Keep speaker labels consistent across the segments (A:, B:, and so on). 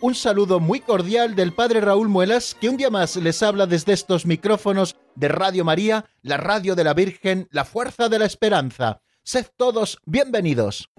A: un saludo muy cordial del Padre Raúl Muelas, que un día más les habla desde estos micrófonos de Radio María, la radio de la Virgen, la fuerza de la esperanza. Sed todos bienvenidos.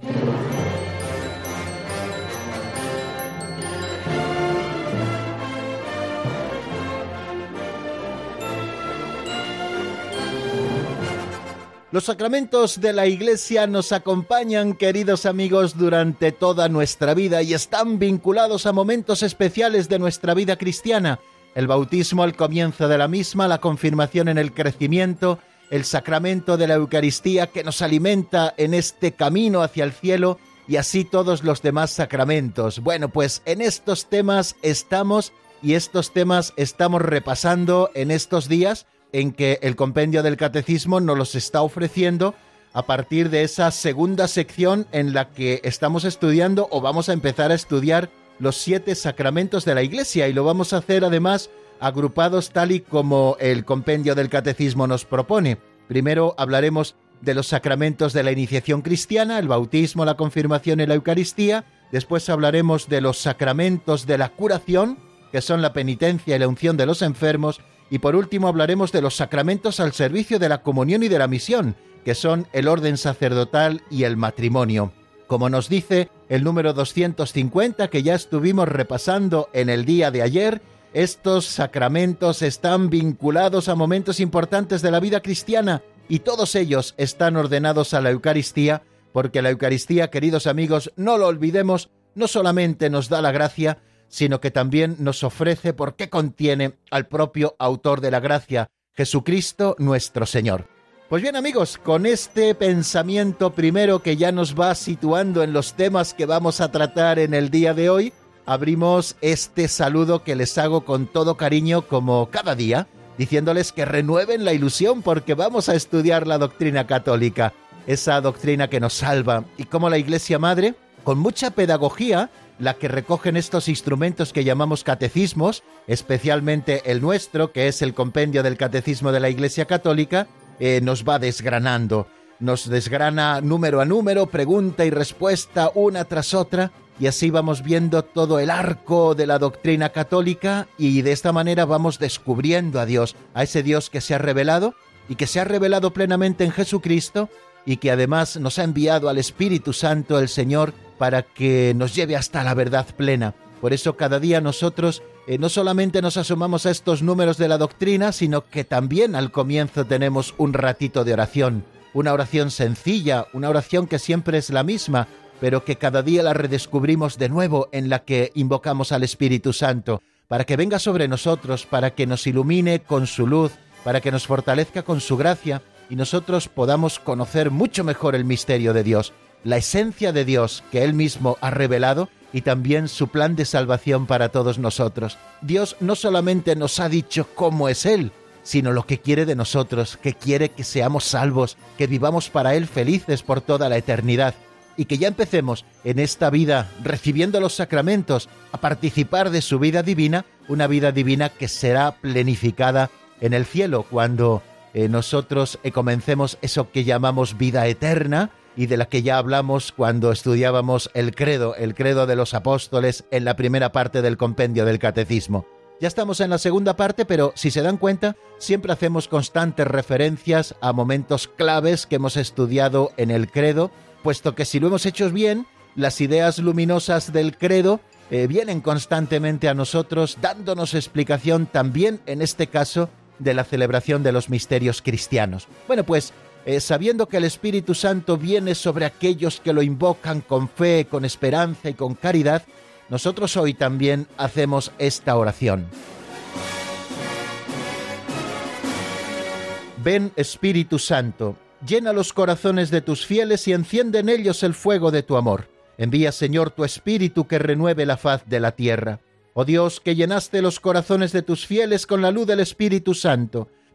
A: Los sacramentos de la Iglesia nos acompañan, queridos amigos, durante toda nuestra vida y están vinculados a momentos especiales de nuestra vida cristiana. El bautismo al comienzo de la misma, la confirmación en el crecimiento, el sacramento de la Eucaristía que nos alimenta en este camino hacia el cielo y así todos los demás sacramentos. Bueno, pues en estos temas estamos y estos temas estamos repasando en estos días en que el compendio del catecismo nos los está ofreciendo a partir de esa segunda sección en la que estamos estudiando o vamos a empezar a estudiar los siete sacramentos de la Iglesia y lo vamos a hacer además agrupados tal y como el compendio del catecismo nos propone. Primero hablaremos de los sacramentos de la iniciación cristiana, el bautismo, la confirmación y la Eucaristía. Después hablaremos de los sacramentos de la curación, que son la penitencia y la unción de los enfermos. Y por último hablaremos de los sacramentos al servicio de la comunión y de la misión, que son el orden sacerdotal y el matrimonio. Como nos dice el número 250 que ya estuvimos repasando en el día de ayer, estos sacramentos están vinculados a momentos importantes de la vida cristiana y todos ellos están ordenados a la Eucaristía, porque la Eucaristía, queridos amigos, no lo olvidemos, no solamente nos da la gracia, sino que también nos ofrece porque contiene al propio autor de la gracia, Jesucristo nuestro Señor. Pues bien amigos, con este pensamiento primero que ya nos va situando en los temas que vamos a tratar en el día de hoy, abrimos este saludo que les hago con todo cariño como cada día, diciéndoles que renueven la ilusión porque vamos a estudiar la doctrina católica, esa doctrina que nos salva y como la Iglesia Madre, con mucha pedagogía, la que recogen estos instrumentos que llamamos catecismos, especialmente el nuestro, que es el compendio del catecismo de la Iglesia Católica, eh, nos va desgranando. Nos desgrana número a número, pregunta y respuesta una tras otra, y así vamos viendo todo el arco de la doctrina católica y de esta manera vamos descubriendo a Dios, a ese Dios que se ha revelado y que se ha revelado plenamente en Jesucristo y que además nos ha enviado al Espíritu Santo el Señor para que nos lleve hasta la verdad plena. Por eso cada día nosotros eh, no solamente nos asomamos a estos números de la doctrina, sino que también al comienzo tenemos un ratito de oración, una oración sencilla, una oración que siempre es la misma, pero que cada día la redescubrimos de nuevo en la que invocamos al Espíritu Santo, para que venga sobre nosotros, para que nos ilumine con su luz, para que nos fortalezca con su gracia y nosotros podamos conocer mucho mejor el misterio de Dios la esencia de Dios que Él mismo ha revelado y también su plan de salvación para todos nosotros. Dios no solamente nos ha dicho cómo es Él, sino lo que quiere de nosotros, que quiere que seamos salvos, que vivamos para Él felices por toda la eternidad y que ya empecemos en esta vida recibiendo los sacramentos a participar de su vida divina, una vida divina que será plenificada en el cielo cuando eh, nosotros eh, comencemos eso que llamamos vida eterna, y de la que ya hablamos cuando estudiábamos el credo, el credo de los apóstoles en la primera parte del compendio del catecismo. Ya estamos en la segunda parte, pero si se dan cuenta, siempre hacemos constantes referencias a momentos claves que hemos estudiado en el credo, puesto que si lo hemos hecho bien, las ideas luminosas del credo eh, vienen constantemente a nosotros, dándonos explicación también, en este caso, de la celebración de los misterios cristianos. Bueno, pues eh, sabiendo que el Espíritu Santo viene sobre aquellos que lo invocan con fe, con esperanza y con caridad, nosotros hoy también hacemos esta oración. Ven Espíritu Santo, llena los corazones de tus fieles y enciende en ellos el fuego de tu amor. Envía, Señor, tu Espíritu que renueve la faz de la tierra. Oh Dios, que llenaste los corazones de tus fieles con la luz del Espíritu Santo,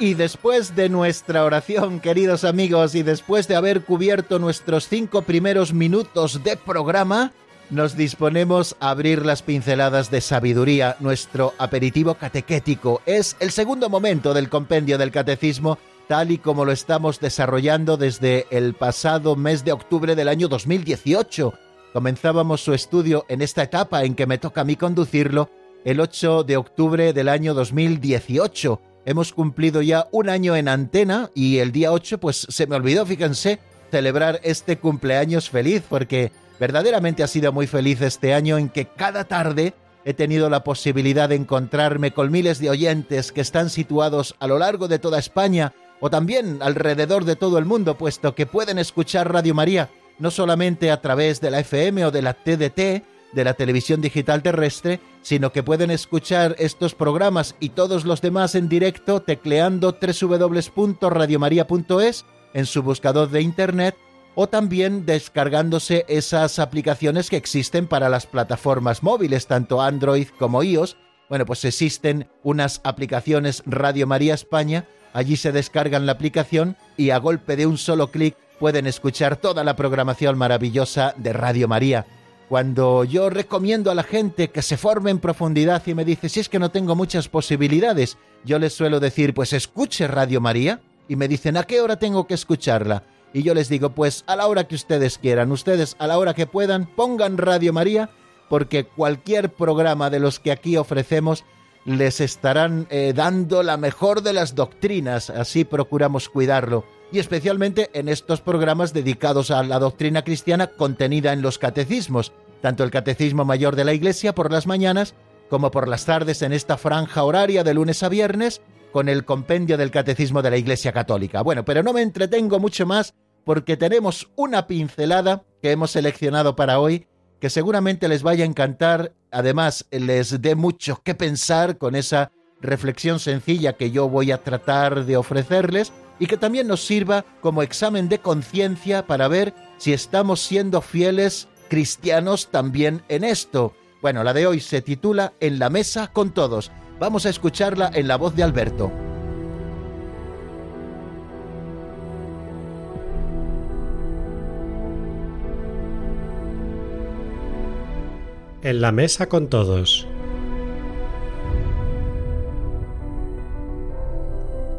A: Y después de nuestra oración, queridos amigos, y después de haber cubierto nuestros cinco primeros minutos de programa, nos disponemos a abrir las pinceladas de sabiduría. Nuestro aperitivo catequético es el segundo momento del compendio del catecismo, tal y como lo estamos desarrollando desde el pasado mes de octubre del año 2018. Comenzábamos su estudio en esta etapa en que me toca a mí conducirlo el 8 de octubre del año 2018 hemos cumplido ya un año en antena y el día 8 pues se me olvidó, fíjense, celebrar este cumpleaños feliz porque verdaderamente ha sido muy feliz este año en que cada tarde he tenido la posibilidad de encontrarme con miles de oyentes que están situados a lo largo de toda España o también alrededor de todo el mundo, puesto que pueden escuchar Radio María no solamente a través de la FM o de la TDT, de la televisión digital terrestre, sino que pueden escuchar estos programas y todos los demás en directo tecleando www.radiomaria.es en su buscador de internet o también descargándose esas aplicaciones que existen para las plataformas móviles, tanto Android como iOS. Bueno, pues existen unas aplicaciones Radio María España, allí se descargan la aplicación y a golpe de un solo clic pueden escuchar toda la programación maravillosa de Radio María cuando yo recomiendo a la gente que se forme en profundidad y me dice, si es que no tengo muchas posibilidades, yo les suelo decir, pues escuche Radio María, y me dicen, ¿a qué hora tengo que escucharla? Y yo les digo, pues a la hora que ustedes quieran, ustedes a la hora que puedan, pongan Radio María, porque cualquier programa de los que aquí ofrecemos les estarán eh, dando la mejor de las doctrinas, así procuramos cuidarlo y especialmente en estos programas dedicados a la doctrina cristiana contenida en los catecismos, tanto el Catecismo Mayor de la Iglesia por las mañanas como por las tardes en esta franja horaria de lunes a viernes con el compendio del Catecismo de la Iglesia Católica. Bueno, pero no me entretengo mucho más porque tenemos una pincelada que hemos seleccionado para hoy que seguramente les vaya a encantar, además les dé mucho que pensar con esa reflexión sencilla que yo voy a tratar de ofrecerles y que también nos sirva como examen de conciencia para ver si estamos siendo fieles cristianos también en esto. Bueno, la de hoy se titula En la mesa con todos. Vamos a escucharla en la voz de Alberto.
B: En la mesa con todos.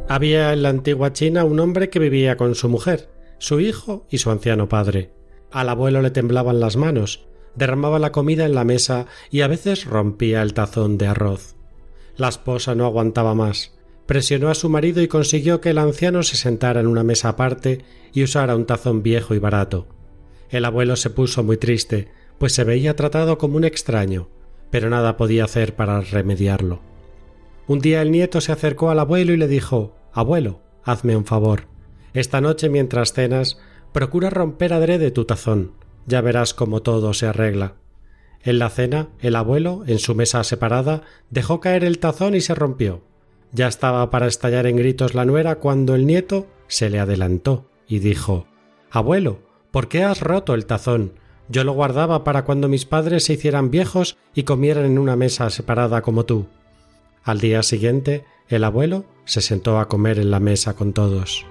B: Había en la antigua China un hombre que vivía con su mujer, su hijo y su anciano padre. Al abuelo le temblaban las manos, derramaba la comida en la mesa y a veces rompía el tazón de arroz. La esposa no aguantaba más. Presionó a su marido y consiguió que el anciano se sentara en una mesa aparte y usara un tazón viejo y barato. El abuelo se puso muy triste, pues se veía tratado como un extraño, pero nada podía hacer para remediarlo. Un día el nieto se acercó al abuelo y le dijo Abuelo, hazme un favor. Esta noche mientras cenas, procura romper adrede tu tazón. Ya verás cómo todo se arregla. En la cena, el abuelo, en su mesa separada, dejó caer el tazón y se rompió. Ya estaba para estallar en gritos la nuera cuando el nieto se le adelantó y dijo Abuelo, ¿por qué has roto el tazón? Yo lo guardaba para cuando mis padres se hicieran viejos y comieran en una mesa separada como tú. Al día siguiente, el abuelo se sentó a comer en la mesa con todos.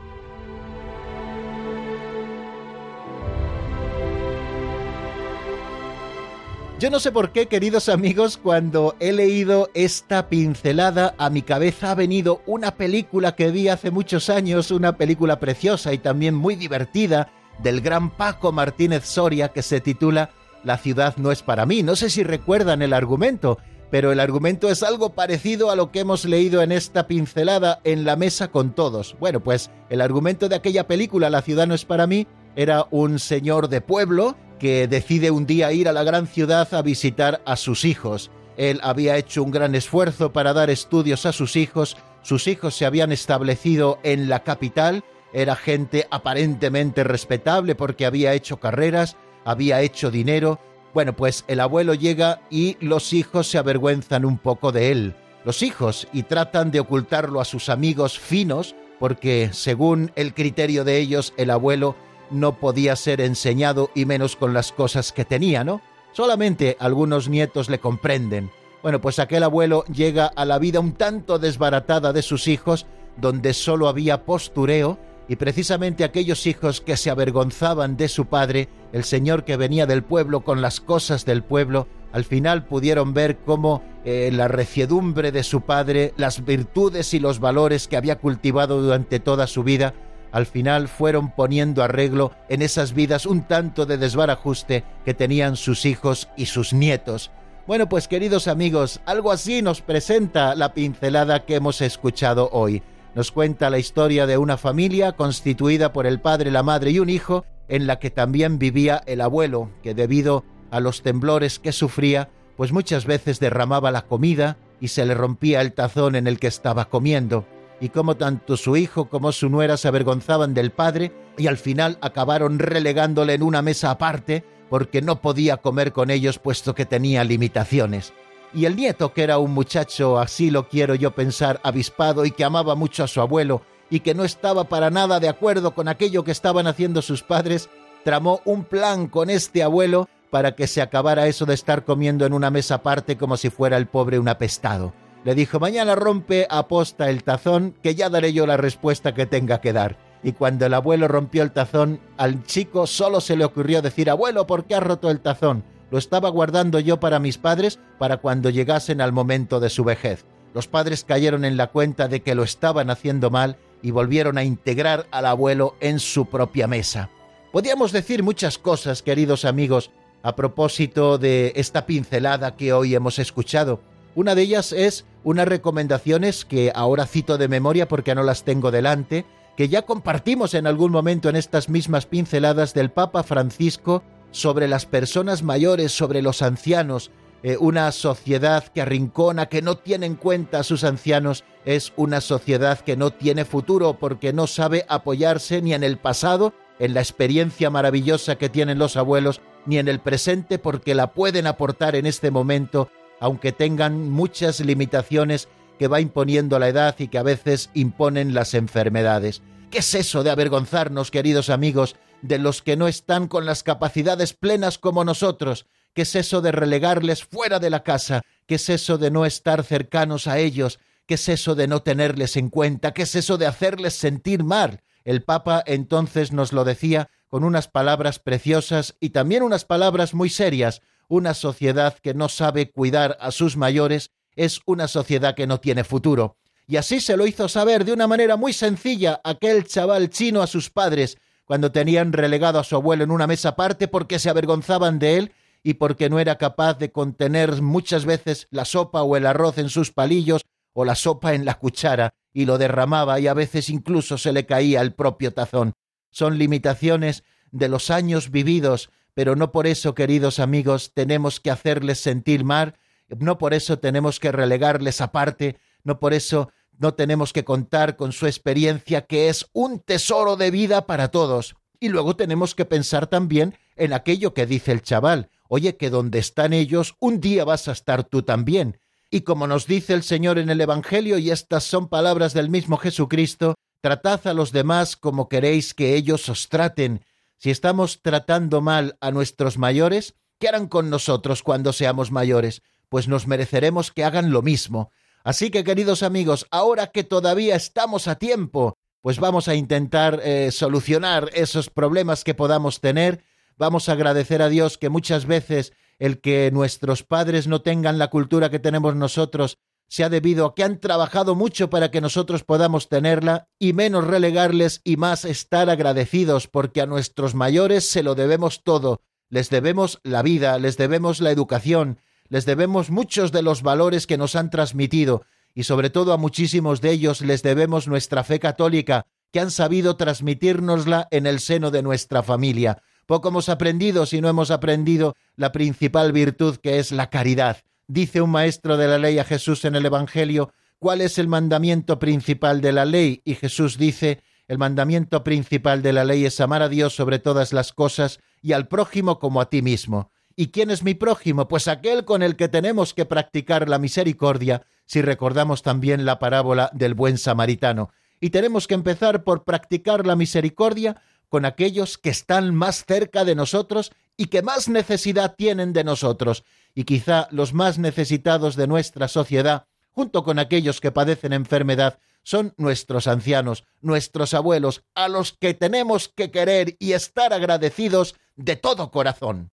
A: Yo no sé por qué, queridos amigos, cuando he leído esta pincelada, a mi cabeza ha venido una película que vi hace muchos años, una película preciosa y también muy divertida, del gran Paco Martínez Soria, que se titula La ciudad no es para mí. No sé si recuerdan el argumento pero el argumento es algo parecido a lo que hemos leído en esta pincelada en la mesa con todos. Bueno, pues el argumento de aquella película, La ciudad no es para mí, era un señor de pueblo que decide un día ir a la gran ciudad a visitar a sus hijos. él había hecho un gran esfuerzo para dar estudios a sus hijos, sus hijos se habían establecido en la capital, era gente aparentemente respetable porque había hecho carreras, había hecho dinero. Bueno, pues el abuelo llega y los hijos se avergüenzan un poco de él. Los hijos y tratan de ocultarlo a sus amigos finos porque según el criterio de ellos el abuelo no podía ser enseñado y menos con las cosas que tenía, ¿no? Solamente algunos nietos le comprenden. Bueno, pues aquel abuelo llega a la vida un tanto desbaratada de sus hijos, donde solo había postureo, y precisamente aquellos hijos que se avergonzaban de su padre, el señor que venía del pueblo con las cosas del pueblo, al final pudieron ver cómo eh, la reciedumbre de su padre, las virtudes y los valores que había cultivado durante toda su vida, al final fueron poniendo arreglo en esas vidas un tanto de desbarajuste que tenían sus hijos y sus nietos. Bueno, pues queridos amigos, algo así nos presenta la pincelada que hemos escuchado hoy. Nos cuenta la historia de una familia constituida por el padre, la madre y un hijo, en la que también vivía el abuelo, que debido a los temblores que sufría, pues muchas veces derramaba la comida y se le rompía el tazón en el que estaba comiendo y cómo tanto su hijo como su nuera se avergonzaban del padre y al final acabaron relegándole en una mesa aparte porque no podía comer con ellos puesto que tenía limitaciones. Y el nieto, que era un muchacho, así lo quiero yo pensar, avispado y que amaba mucho a su abuelo y que no estaba para nada de acuerdo con aquello que estaban haciendo sus padres, tramó un plan con este abuelo para que se acabara eso de estar comiendo en una mesa aparte como si fuera el pobre un apestado. Le dijo, mañana rompe aposta el tazón, que ya daré yo la respuesta que tenga que dar. Y cuando el abuelo rompió el tazón, al chico solo se le ocurrió decir, abuelo, ¿por qué has roto el tazón? Lo estaba guardando yo para mis padres para cuando llegasen al momento de su vejez. Los padres cayeron en la cuenta de que lo estaban haciendo mal y volvieron a integrar al abuelo en su propia mesa. Podíamos decir muchas cosas, queridos amigos, a propósito de esta pincelada que hoy hemos escuchado, una de ellas es unas recomendaciones que ahora cito de memoria porque no las tengo delante, que ya compartimos en algún momento en estas mismas pinceladas del Papa Francisco sobre las personas mayores, sobre los ancianos. Eh, una sociedad que arrincona, que no tiene en cuenta a sus ancianos, es una sociedad que no tiene futuro porque no sabe apoyarse ni en el pasado, en la experiencia maravillosa que tienen los abuelos, ni en el presente porque la pueden aportar en este momento aunque tengan muchas limitaciones que va imponiendo la edad y que a veces imponen las enfermedades. ¿Qué es eso de avergonzarnos, queridos amigos, de los que no están con las capacidades plenas como nosotros? ¿Qué es eso de relegarles fuera de la casa? ¿Qué es eso de no estar cercanos a ellos? ¿Qué es eso de no tenerles en cuenta? ¿Qué es eso de hacerles sentir mal? El Papa entonces nos lo decía con unas palabras preciosas y también unas palabras muy serias, una sociedad que no sabe cuidar a sus mayores es una sociedad que no tiene futuro. Y así se lo hizo saber de una manera muy sencilla aquel chaval chino a sus padres cuando tenían relegado a su abuelo en una mesa aparte porque se avergonzaban de él y porque no era capaz de contener muchas veces la sopa o el arroz en sus palillos o la sopa en la cuchara y lo derramaba y a veces incluso se le caía el propio tazón. Son limitaciones de los años vividos pero no por eso, queridos amigos, tenemos que hacerles sentir mal, no por eso tenemos que relegarles aparte, no por eso no tenemos que contar con su experiencia, que es un tesoro de vida para todos. Y luego tenemos que pensar también en aquello que dice el chaval, oye, que donde están ellos, un día vas a estar tú también. Y como nos dice el Señor en el Evangelio, y estas son palabras del mismo Jesucristo, tratad a los demás como queréis que ellos os traten, si estamos tratando mal a nuestros mayores, ¿qué harán con nosotros cuando seamos mayores? Pues nos mereceremos que hagan lo mismo. Así que, queridos amigos, ahora que todavía estamos a tiempo, pues vamos a intentar eh, solucionar esos problemas que podamos tener. Vamos a agradecer a Dios que muchas veces el que nuestros padres no tengan la cultura que tenemos nosotros se ha debido a que han trabajado mucho para que nosotros podamos tenerla y menos relegarles y más estar agradecidos porque a nuestros mayores se lo debemos todo, les debemos la vida, les debemos la educación, les debemos muchos de los valores que nos han transmitido y sobre todo a muchísimos de ellos les debemos nuestra fe católica que han sabido transmitírnosla en el seno de nuestra familia. Poco hemos aprendido si no hemos aprendido la principal virtud que es la caridad dice un maestro de la ley a Jesús en el Evangelio, ¿cuál es el mandamiento principal de la ley? Y Jesús dice, el mandamiento principal de la ley es amar a Dios sobre todas las cosas y al prójimo como a ti mismo. ¿Y quién es mi prójimo? Pues aquel con el que tenemos que practicar la misericordia, si recordamos también la parábola del buen samaritano. Y tenemos que empezar por practicar la misericordia con aquellos que están más cerca de nosotros y que más necesidad tienen de nosotros, y quizá los más necesitados de nuestra sociedad, junto con aquellos que padecen enfermedad, son nuestros ancianos, nuestros abuelos, a los que tenemos que querer y estar agradecidos de todo corazón.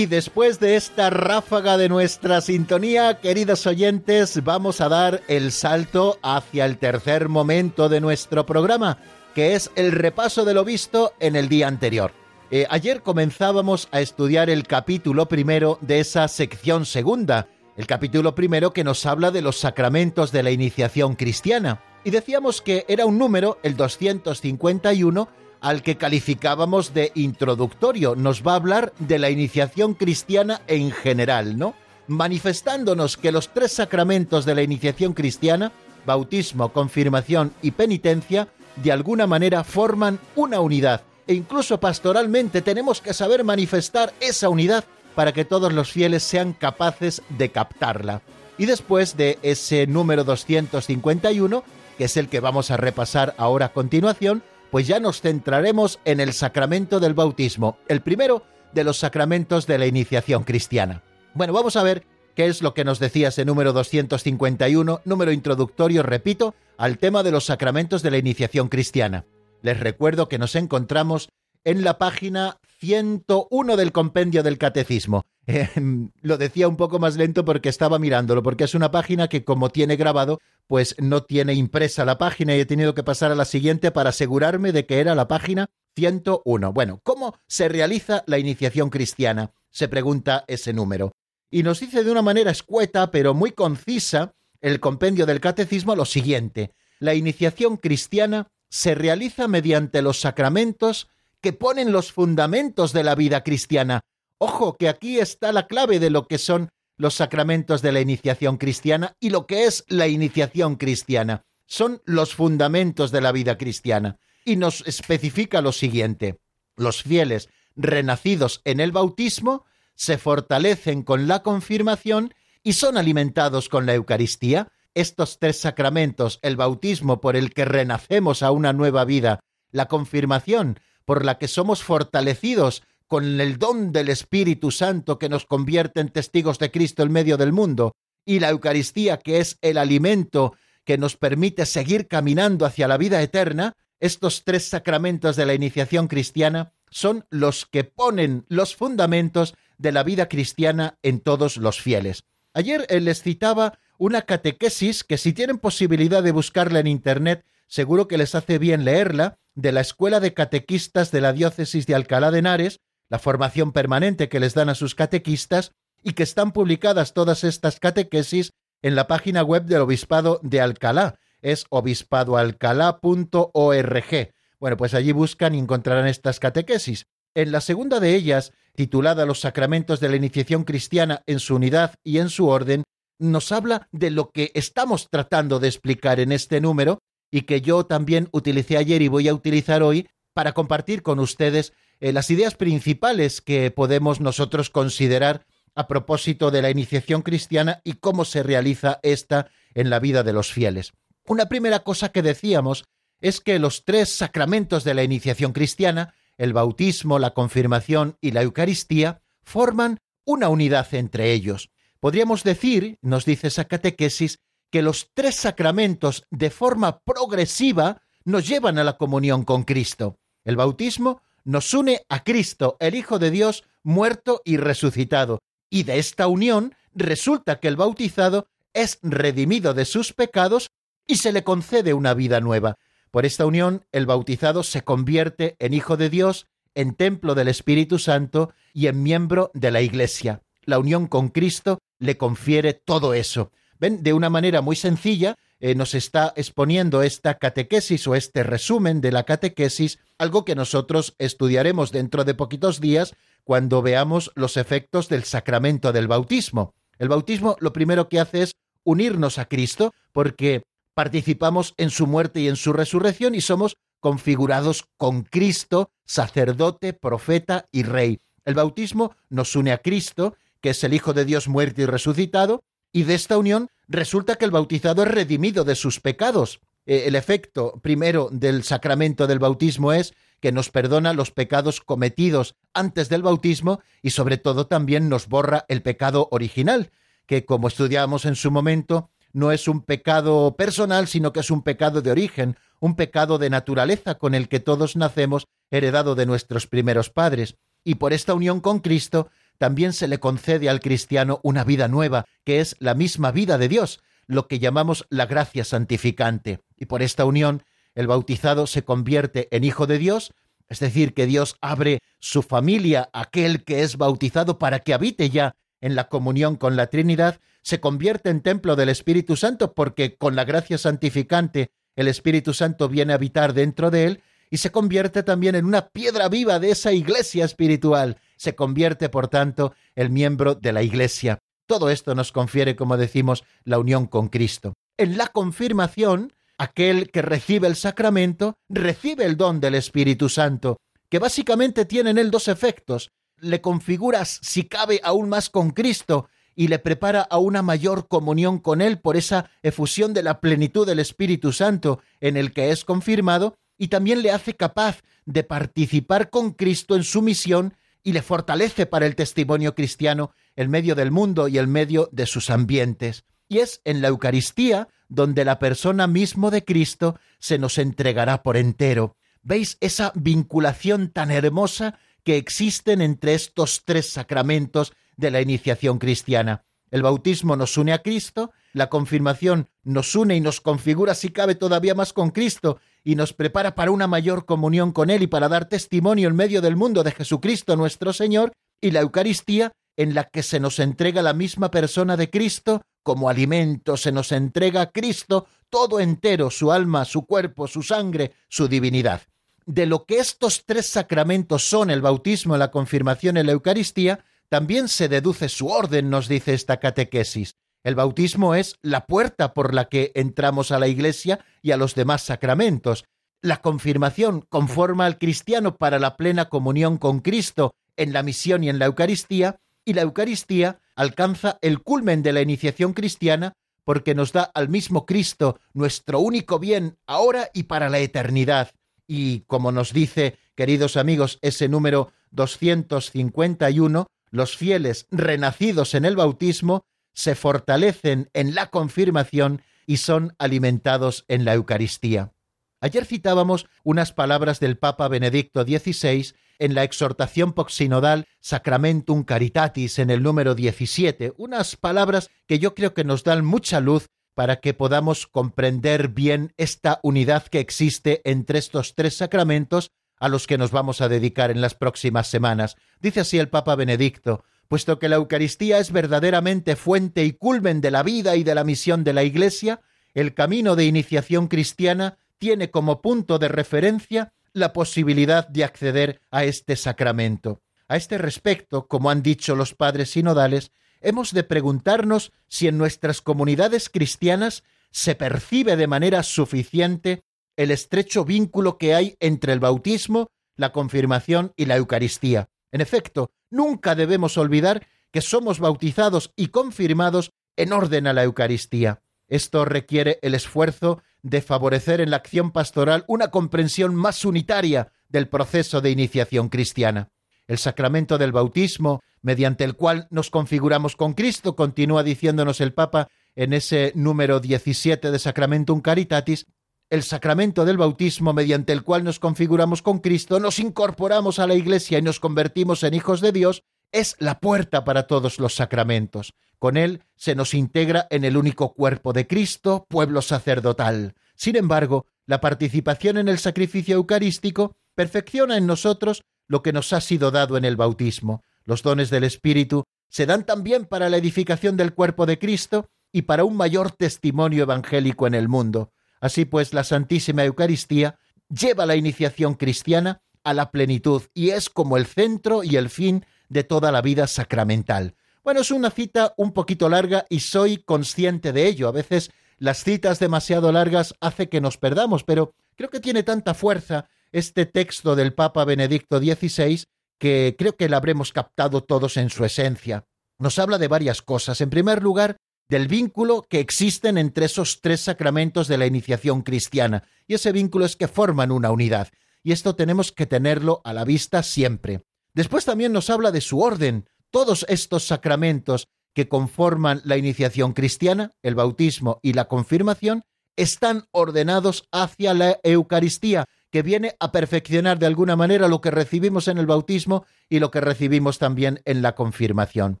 A: Y después de esta ráfaga de nuestra sintonía, queridos oyentes, vamos a dar el salto hacia el tercer momento de nuestro programa, que es el repaso de lo visto en el día anterior. Eh, ayer comenzábamos a estudiar el capítulo primero de esa sección segunda, el capítulo primero que nos habla de los sacramentos de la iniciación cristiana. Y decíamos que era un número, el 251, al que calificábamos de introductorio. Nos va a hablar de la iniciación cristiana en general, ¿no? Manifestándonos que los tres sacramentos de la iniciación cristiana, bautismo, confirmación y penitencia, de alguna manera forman una unidad. E incluso pastoralmente tenemos que saber manifestar esa unidad para que todos los fieles sean capaces de captarla. Y después de ese número 251, que es el que vamos a repasar ahora a continuación, pues ya nos centraremos en el sacramento del bautismo, el primero de los sacramentos de la iniciación cristiana. Bueno, vamos a ver qué es lo que nos decía ese número 251, número introductorio, repito, al tema de los sacramentos de la iniciación cristiana. Les recuerdo que nos encontramos en la página 101 del compendio del catecismo. Em, lo decía un poco más lento porque estaba mirándolo, porque es una página que como tiene grabado, pues no tiene impresa la página y he tenido que pasar a la siguiente para asegurarme de que era la página 101. Bueno, ¿cómo se realiza la iniciación cristiana? Se pregunta ese número. Y nos dice de una manera escueta, pero muy concisa, el compendio del catecismo lo siguiente. La iniciación cristiana se realiza mediante los sacramentos que ponen los fundamentos de la vida cristiana. Ojo, que aquí está la clave de lo que son los sacramentos de la iniciación cristiana y lo que es la iniciación cristiana. Son los fundamentos de la vida cristiana. Y nos especifica lo siguiente. Los fieles renacidos en el bautismo se fortalecen con la confirmación y son alimentados con la Eucaristía. Estos tres sacramentos, el bautismo por el que renacemos a una nueva vida, la confirmación por la que somos fortalecidos con el don del Espíritu Santo que nos convierte en testigos de Cristo en medio del mundo, y la Eucaristía que es el alimento que nos permite seguir caminando hacia la vida eterna, estos tres sacramentos de la iniciación cristiana son los que ponen los fundamentos de la vida cristiana en todos los fieles. Ayer les citaba una catequesis que si tienen posibilidad de buscarla en Internet, seguro que les hace bien leerla, de la Escuela de Catequistas de la Diócesis de Alcalá de Henares, la formación permanente que les dan a sus catequistas, y que están publicadas todas estas catequesis en la página web del Obispado de Alcalá. Es obispadoalcalá.org. Bueno, pues allí buscan y encontrarán estas catequesis. En la segunda de ellas, titulada Los sacramentos de la iniciación cristiana en su unidad y en su orden, nos habla de lo que estamos tratando de explicar en este número y que yo también utilicé ayer y voy a utilizar hoy para compartir con ustedes eh, las ideas principales que podemos nosotros considerar a propósito de la iniciación cristiana y cómo se realiza esta en la vida de los fieles. Una primera cosa que decíamos es que los tres sacramentos de la iniciación cristiana, el bautismo, la confirmación y la Eucaristía, forman una unidad entre ellos. Podríamos decir, nos dice esa catequesis, que los tres sacramentos de forma progresiva nos llevan a la comunión con Cristo. El bautismo nos une a Cristo, el Hijo de Dios, muerto y resucitado, y de esta unión resulta que el bautizado es redimido de sus pecados y se le concede una vida nueva. Por esta unión, el bautizado se convierte en hijo de Dios, en templo del Espíritu Santo y en miembro de la Iglesia. La unión con Cristo le confiere todo eso. Ven, de una manera muy sencilla, eh, nos está exponiendo esta catequesis o este resumen de la catequesis, algo que nosotros estudiaremos dentro de poquitos días cuando veamos los efectos del sacramento del bautismo. El bautismo lo primero que hace es unirnos a Cristo porque participamos en su muerte y en su resurrección y somos configurados con Cristo, sacerdote, profeta y rey. El bautismo nos une a Cristo, que es el Hijo de Dios muerto y resucitado, y de esta unión resulta que el bautizado es redimido de sus pecados. Eh, el efecto primero del sacramento del bautismo es que nos perdona los pecados cometidos antes del bautismo y sobre todo también nos borra el pecado original, que como estudiamos en su momento, no es un pecado personal, sino que es un pecado de origen, un pecado de naturaleza con el que todos nacemos heredado de nuestros primeros padres. Y por esta unión con Cristo también se le concede al cristiano una vida nueva, que es la misma vida de Dios, lo que llamamos la gracia santificante. Y por esta unión, el bautizado se convierte en hijo de Dios, es decir, que Dios abre su familia a aquel que es bautizado para que habite ya en la comunión con la Trinidad, se convierte en templo del Espíritu Santo porque con la gracia santificante el Espíritu Santo viene a habitar dentro de él y se convierte también en una piedra viva de esa iglesia espiritual. Se convierte, por tanto, el miembro de la iglesia. Todo esto nos confiere, como decimos, la unión con Cristo. En la confirmación, aquel que recibe el sacramento recibe el don del Espíritu Santo, que básicamente tiene en él dos efectos. Le configuras, si cabe, aún más con Cristo y le prepara a una mayor comunión con Él por esa efusión de la plenitud del Espíritu Santo en el que es confirmado, y también le hace capaz de participar con Cristo en su misión y le fortalece para el testimonio cristiano en medio del mundo y en medio de sus ambientes. Y es en la Eucaristía donde la persona mismo de Cristo se nos entregará por entero. ¿Veis esa vinculación tan hermosa que existen entre estos tres sacramentos de la iniciación cristiana? El bautismo nos une a Cristo, la confirmación nos une y nos configura si cabe todavía más con Cristo y nos prepara para una mayor comunión con Él y para dar testimonio en medio del mundo de Jesucristo nuestro Señor, y la Eucaristía en la que se nos entrega la misma persona de Cristo como alimento, se nos entrega a Cristo todo entero, su alma, su cuerpo, su sangre, su divinidad. De lo que estos tres sacramentos son el bautismo, la confirmación y la Eucaristía, también se deduce su orden, nos dice esta catequesis. El bautismo es la puerta por la que entramos a la Iglesia y a los demás sacramentos. La confirmación conforma al cristiano para la plena comunión con Cristo en la misión y en la Eucaristía, y la Eucaristía alcanza el culmen de la iniciación cristiana porque nos da al mismo Cristo nuestro único bien ahora y para la eternidad. Y como nos dice, queridos amigos, ese número 251, los fieles renacidos en el bautismo se fortalecen en la confirmación y son alimentados en la Eucaristía. Ayer citábamos unas palabras del Papa Benedicto XVI en la exhortación poxinodal Sacramentum Caritatis en el número 17, unas palabras que yo creo que nos dan mucha luz para que podamos comprender bien esta unidad que existe entre estos tres sacramentos a los que nos vamos a dedicar en las próximas semanas. Dice así el Papa Benedicto, puesto que la Eucaristía es verdaderamente fuente y culmen de la vida y de la misión de la Iglesia, el camino de iniciación cristiana tiene como punto de referencia la posibilidad de acceder a este sacramento. A este respecto, como han dicho los padres sinodales, hemos de preguntarnos si en nuestras comunidades cristianas se percibe de manera suficiente el estrecho vínculo que hay entre el bautismo, la confirmación y la Eucaristía. En efecto, nunca debemos olvidar que somos bautizados y confirmados en orden a la Eucaristía. Esto requiere el esfuerzo de favorecer en la acción pastoral una comprensión más unitaria del proceso de iniciación cristiana. El sacramento del bautismo, mediante el cual nos configuramos con Cristo, continúa diciéndonos el Papa en ese número 17 de Sacramentum Caritatis, el sacramento del bautismo mediante el cual nos configuramos con Cristo, nos incorporamos a la Iglesia y nos convertimos en hijos de Dios, es la puerta para todos los sacramentos. Con él se nos integra en el único cuerpo de Cristo, pueblo sacerdotal. Sin embargo, la participación en el sacrificio eucarístico perfecciona en nosotros lo que nos ha sido dado en el bautismo. Los dones del Espíritu se dan también para la edificación del cuerpo de Cristo y para un mayor testimonio evangélico en el mundo. Así pues, la Santísima Eucaristía lleva la iniciación cristiana a la plenitud y es como el centro y el fin de toda la vida sacramental. Bueno, es una cita un poquito larga y soy consciente de ello. A veces las citas demasiado largas hace que nos perdamos, pero creo que tiene tanta fuerza este texto del Papa Benedicto XVI que creo que la habremos captado todos en su esencia. Nos habla de varias cosas. En primer lugar, del vínculo que existen entre esos tres sacramentos de la iniciación cristiana, y ese vínculo es que forman una unidad, y esto tenemos que tenerlo a la vista siempre. Después también nos habla de su orden. Todos estos sacramentos que conforman la iniciación cristiana, el bautismo y la confirmación, están ordenados hacia la Eucaristía, que viene a perfeccionar de alguna manera lo que recibimos en el bautismo y lo que recibimos también en la confirmación.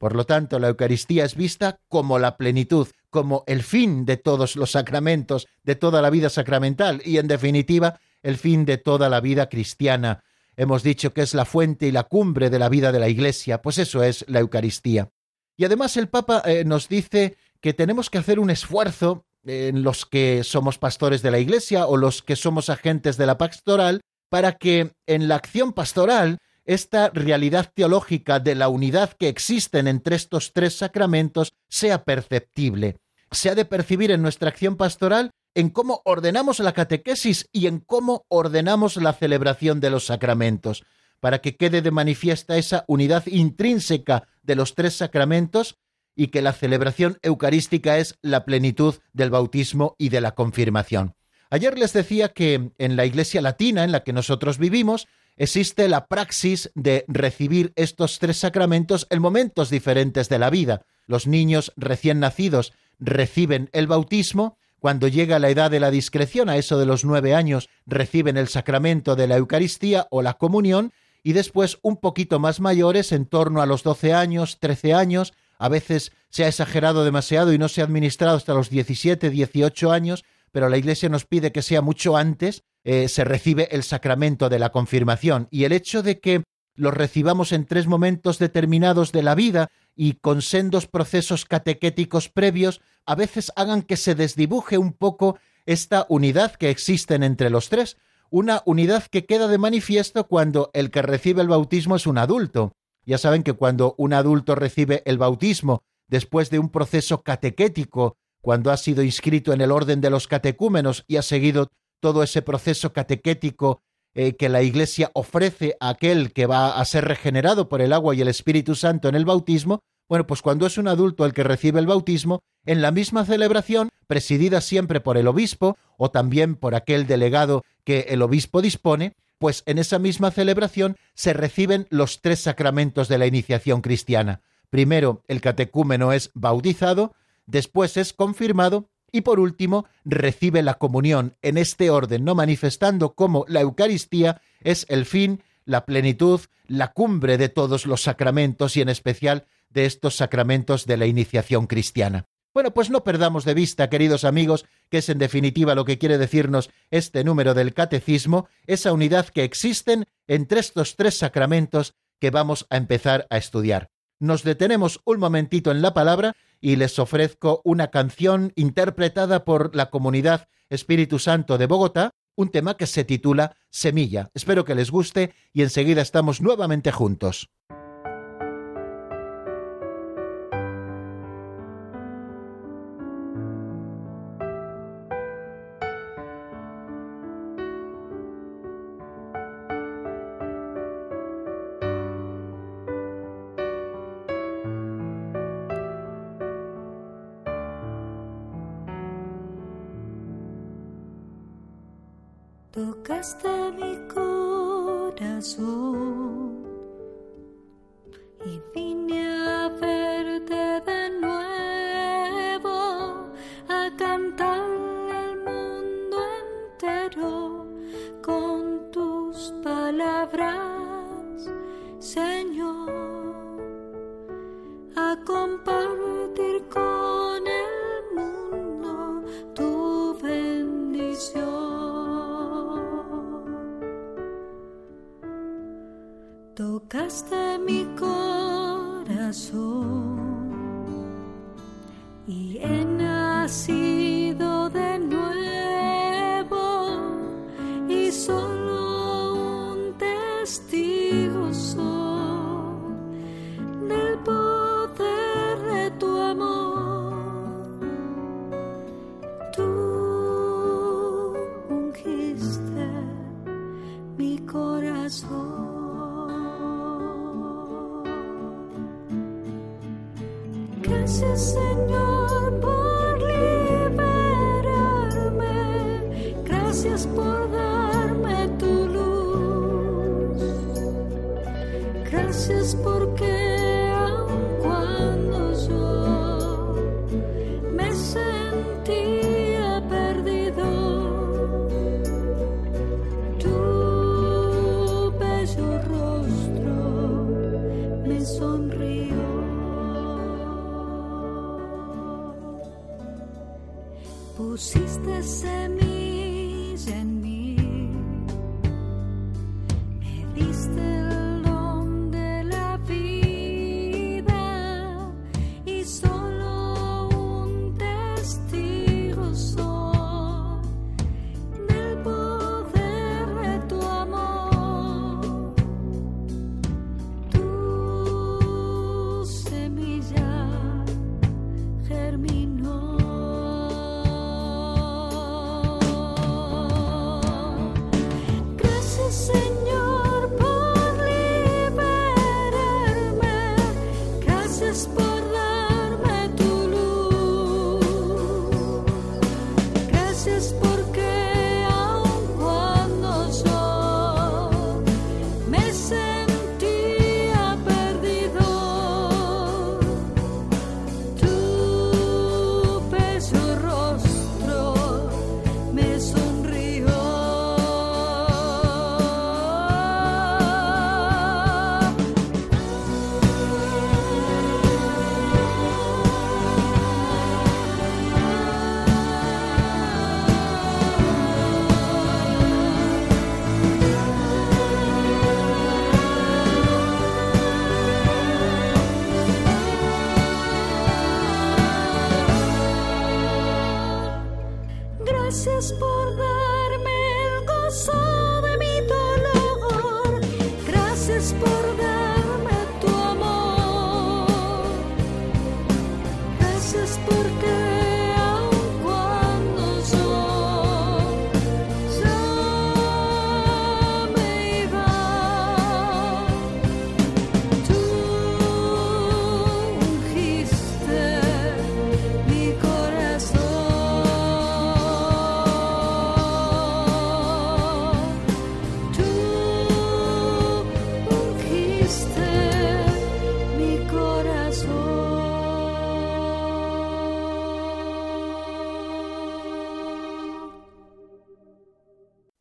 A: Por lo tanto, la Eucaristía es vista como la plenitud, como el fin de todos los sacramentos, de toda la vida sacramental y, en definitiva, el fin de toda la vida cristiana. Hemos dicho que es la fuente y la cumbre de la vida de la Iglesia, pues eso es la Eucaristía. Y además el Papa eh, nos dice que tenemos que hacer un esfuerzo en los que somos pastores de la Iglesia o los que somos agentes de la pastoral, para que en la acción pastoral esta realidad teológica de la unidad que existen entre estos tres sacramentos sea perceptible. Se ha de percibir en nuestra acción pastoral en cómo ordenamos la catequesis y en cómo ordenamos la celebración de los sacramentos, para que quede de manifiesta esa unidad intrínseca de los tres sacramentos y que la celebración eucarística es la plenitud del bautismo y de la confirmación. Ayer les decía que en la Iglesia Latina en la que nosotros vivimos existe la praxis de recibir estos tres sacramentos en momentos diferentes de la vida. Los niños recién nacidos reciben el bautismo, cuando llega la edad de la discreción, a eso de los nueve años, reciben el sacramento de la Eucaristía o la comunión, y después un poquito más mayores, en torno a los doce años, trece años, a veces se ha exagerado demasiado y no se ha administrado hasta los 17, 18 años, pero la Iglesia nos pide que sea mucho antes, eh, se recibe el sacramento de la confirmación. Y el hecho de que los recibamos en tres momentos determinados de la vida y con sendos procesos catequéticos previos, a veces hagan que se desdibuje un poco esta unidad que existen entre los tres, una unidad que queda de manifiesto cuando el que recibe el bautismo es un adulto. Ya saben que cuando un adulto recibe el bautismo después de un proceso catequético, cuando ha sido inscrito en el orden de los catecúmenos y ha seguido todo ese proceso catequético eh, que la Iglesia ofrece a aquel que va a ser regenerado por el agua y el Espíritu Santo en el bautismo, bueno, pues cuando es un adulto el que recibe el bautismo, en la misma celebración, presidida siempre por el obispo o también por aquel delegado que el obispo dispone, pues en esa misma celebración se reciben los tres sacramentos de la iniciación cristiana. Primero, el catecúmeno es bautizado, después es confirmado y por último recibe la comunión en este orden, no manifestando cómo la Eucaristía es el fin, la plenitud, la cumbre de todos los sacramentos y en especial de estos sacramentos de la iniciación cristiana. Bueno, pues no perdamos de vista, queridos amigos, que es en definitiva lo que quiere decirnos este número del catecismo, esa unidad que existen entre estos tres sacramentos que vamos a empezar a estudiar. Nos detenemos un momentito en la palabra y les ofrezco una canción interpretada por la comunidad Espíritu Santo de Bogotá, un tema que se titula Semilla. Espero que les guste y enseguida estamos nuevamente juntos.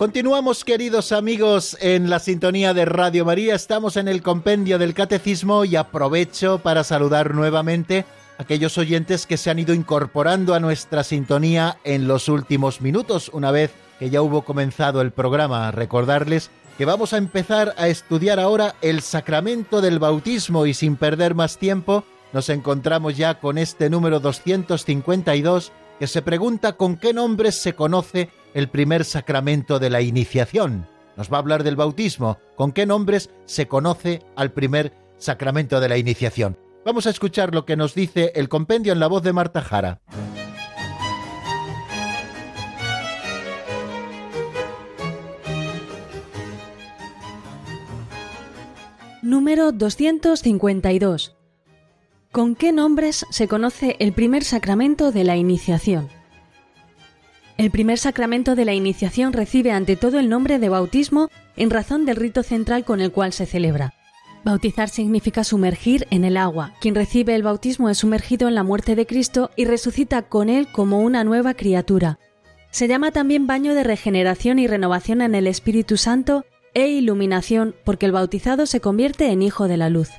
A: Continuamos, queridos amigos, en la sintonía de Radio María. Estamos en el compendio del Catecismo y aprovecho para saludar nuevamente a aquellos oyentes que se han ido incorporando a nuestra sintonía en los últimos minutos, una vez que ya hubo comenzado el programa. Recordarles que vamos a empezar a estudiar ahora el sacramento del bautismo y sin perder más tiempo, nos encontramos ya con este número 252 que se pregunta con qué nombres se conoce el primer sacramento de la iniciación. Nos va a hablar del bautismo, con qué nombres se conoce al primer sacramento de la iniciación. Vamos a escuchar lo que nos dice el compendio en la voz de Marta Jara.
C: Número 252. ¿Con qué nombres se conoce el primer sacramento de la iniciación? El primer sacramento de la iniciación recibe ante todo el nombre de bautismo en razón del rito central con el cual se celebra. Bautizar significa sumergir en el agua. Quien recibe el bautismo es sumergido en la muerte de Cristo y resucita con él como una nueva criatura. Se llama también baño de regeneración y renovación en el Espíritu Santo e iluminación porque el bautizado se convierte en hijo de la luz.